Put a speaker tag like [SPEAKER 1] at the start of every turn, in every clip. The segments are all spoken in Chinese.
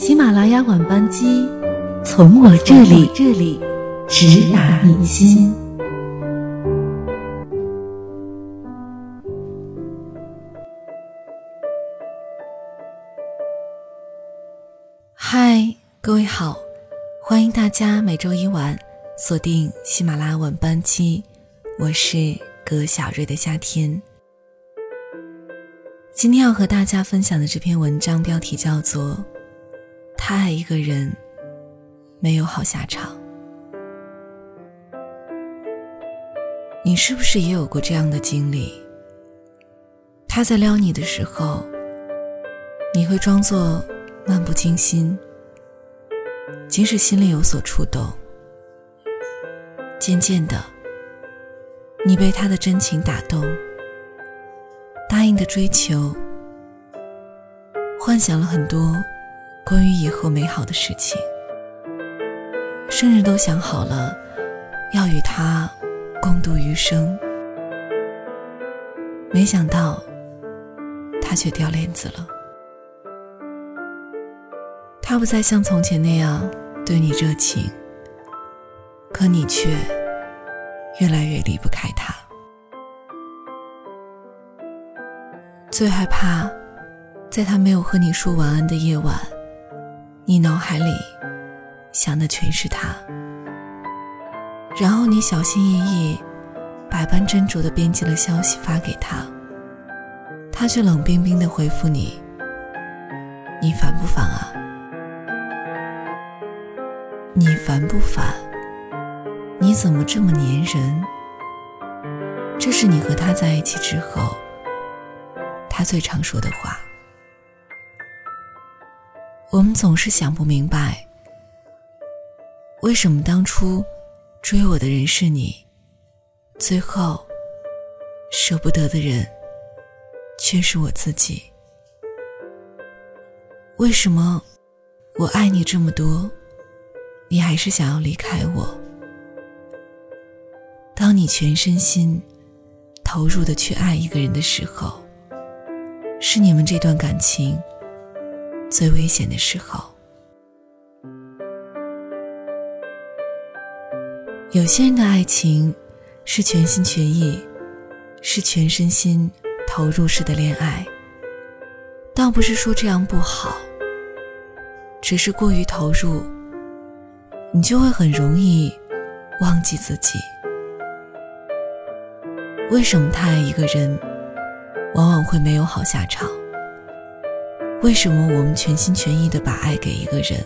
[SPEAKER 1] 喜马拉雅晚班机，从我这里这里直达你心。嗨，各位好，欢迎大家每周一晚锁定喜马拉雅晚班机，我是葛小瑞的夏天。今天要和大家分享的这篇文章标题叫做。他爱一个人，没有好下场。你是不是也有过这样的经历？他在撩你的时候，你会装作漫不经心，即使心里有所触动。渐渐的，你被他的真情打动，答应的追求，幻想了很多。关于以后美好的事情，甚至都想好了要与他共度余生。没想到，他却掉链子了。他不再像从前那样对你热情，可你却越来越离不开他。最害怕，在他没有和你说晚安的夜晚。你脑海里想的全是他，然后你小心翼翼、百般斟酌的编辑了消息发给他，他却冷冰冰的回复你：“你烦不烦啊？你烦不烦？你怎么这么粘人？”这是你和他在一起之后，他最常说的话。我们总是想不明白，为什么当初追我的人是你，最后舍不得的人却是我自己？为什么我爱你这么多，你还是想要离开我？当你全身心投入的去爱一个人的时候，是你们这段感情。最危险的时候，有些人的爱情是全心全意，是全身心投入式的恋爱。倒不是说这样不好，只是过于投入，你就会很容易忘记自己。为什么太爱一个人，往往会没有好下场？为什么我们全心全意的把爱给一个人，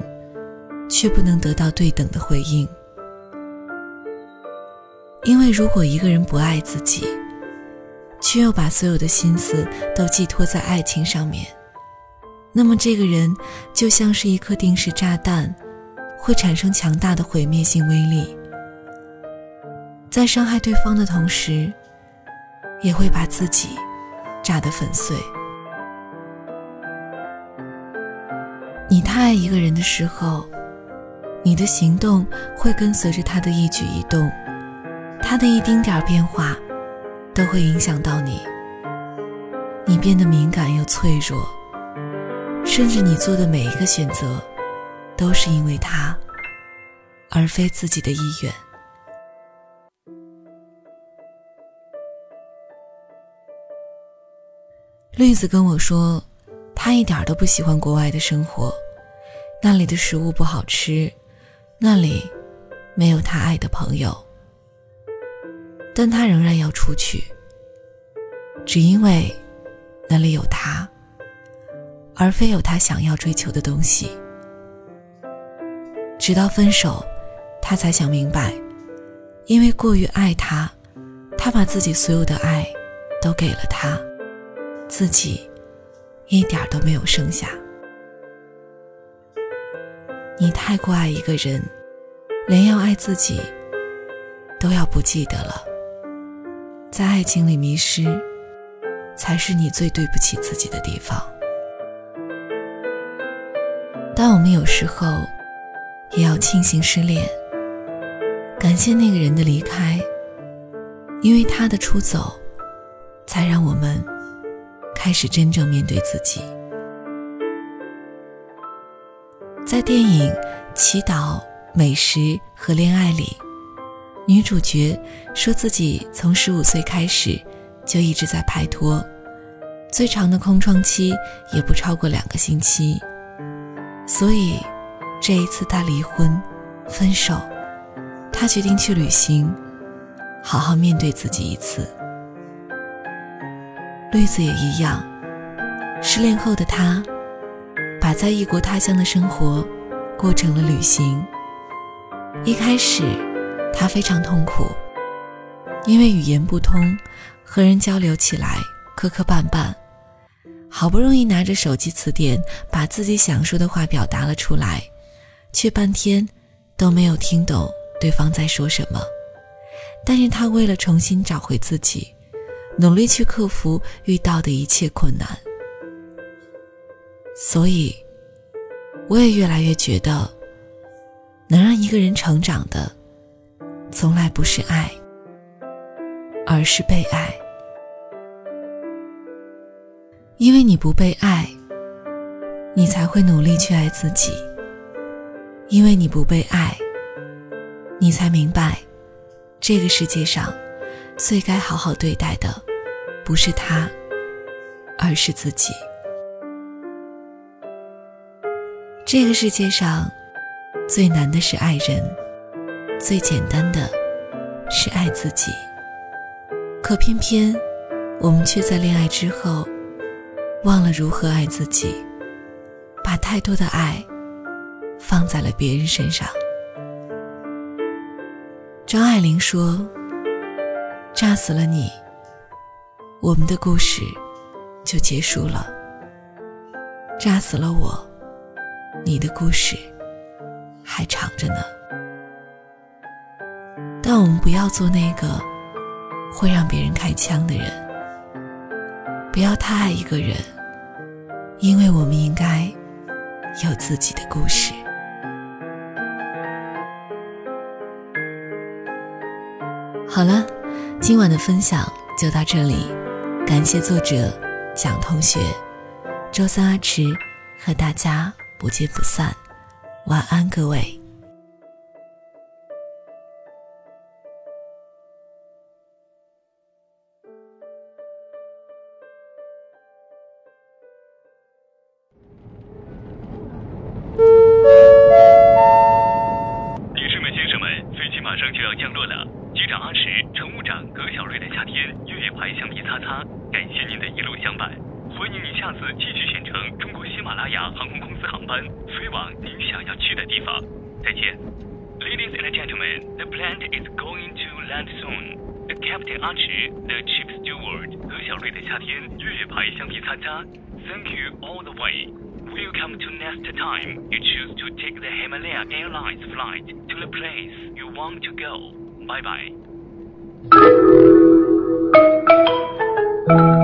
[SPEAKER 1] 却不能得到对等的回应？因为如果一个人不爱自己，却又把所有的心思都寄托在爱情上面，那么这个人就像是一颗定时炸弹，会产生强大的毁灭性威力，在伤害对方的同时，也会把自己炸得粉碎。你太爱一个人的时候，你的行动会跟随着他的一举一动，他的一丁点儿变化都会影响到你。你变得敏感又脆弱，甚至你做的每一个选择都是因为他，而非自己的意愿。绿子跟我说。他一点都不喜欢国外的生活，那里的食物不好吃，那里没有他爱的朋友。但他仍然要出去，只因为那里有他，而非有他想要追求的东西。直到分手，他才想明白，因为过于爱他，他把自己所有的爱都给了他，自己。一点都没有剩下。你太过爱一个人，连要爱自己都要不记得了。在爱情里迷失，才是你最对不起自己的地方。但我们有时候也要庆幸失恋，感谢那个人的离开，因为他的出走，才让我们。开始真正面对自己。在电影《祈祷、美食和恋爱》里，女主角说自己从十五岁开始就一直在拍拖，最长的空窗期也不超过两个星期。所以，这一次她离婚、分手，她决定去旅行，好好面对自己一次。绿子也一样，失恋后的她。把在异国他乡的生活过成了旅行。一开始，他非常痛苦，因为语言不通，和人交流起来磕磕绊绊。好不容易拿着手机词典，把自己想说的话表达了出来，却半天都没有听懂对方在说什么。但是他为了重新找回自己，努力去克服遇到的一切困难。所以，我也越来越觉得，能让一个人成长的，从来不是爱，而是被爱。因为你不被爱，你才会努力去爱自己；因为你不被爱，你才明白，这个世界上最该好好对待的，不是他，而是自己。这个世界上，最难的是爱人，最简单的是爱自己。可偏偏，我们却在恋爱之后，忘了如何爱自己，把太多的爱放在了别人身上。张爱玲说：“炸死了你，我们的故事就结束了。炸死了我。”你的故事还长着呢，但我们不要做那个会让别人开枪的人。不要太爱一个人，因为我们应该有自己的故事。好了，今晚的分享就到这里，感谢作者蒋同学。周三阿迟和大家。不见不散，晚安，各位。
[SPEAKER 2] 女士们、先生们，飞机马上就要降落了。机长阿石、乘务长葛小瑞的夏天越野牌橡皮擦擦，感谢您的一路相伴，欢迎您下次继续选乘中国喜马拉雅航空公司航班飞往您想要去的地方。再见。Ladies and gentlemen, the plane is going to land soon. The Captain Archie, the chief steward, 何小瑞的夏天越野牌橡皮擦擦。Thank you all the way. Welcome to next time you choose to take the Himalaya Airlines flight to the place you want to go. Bye bye.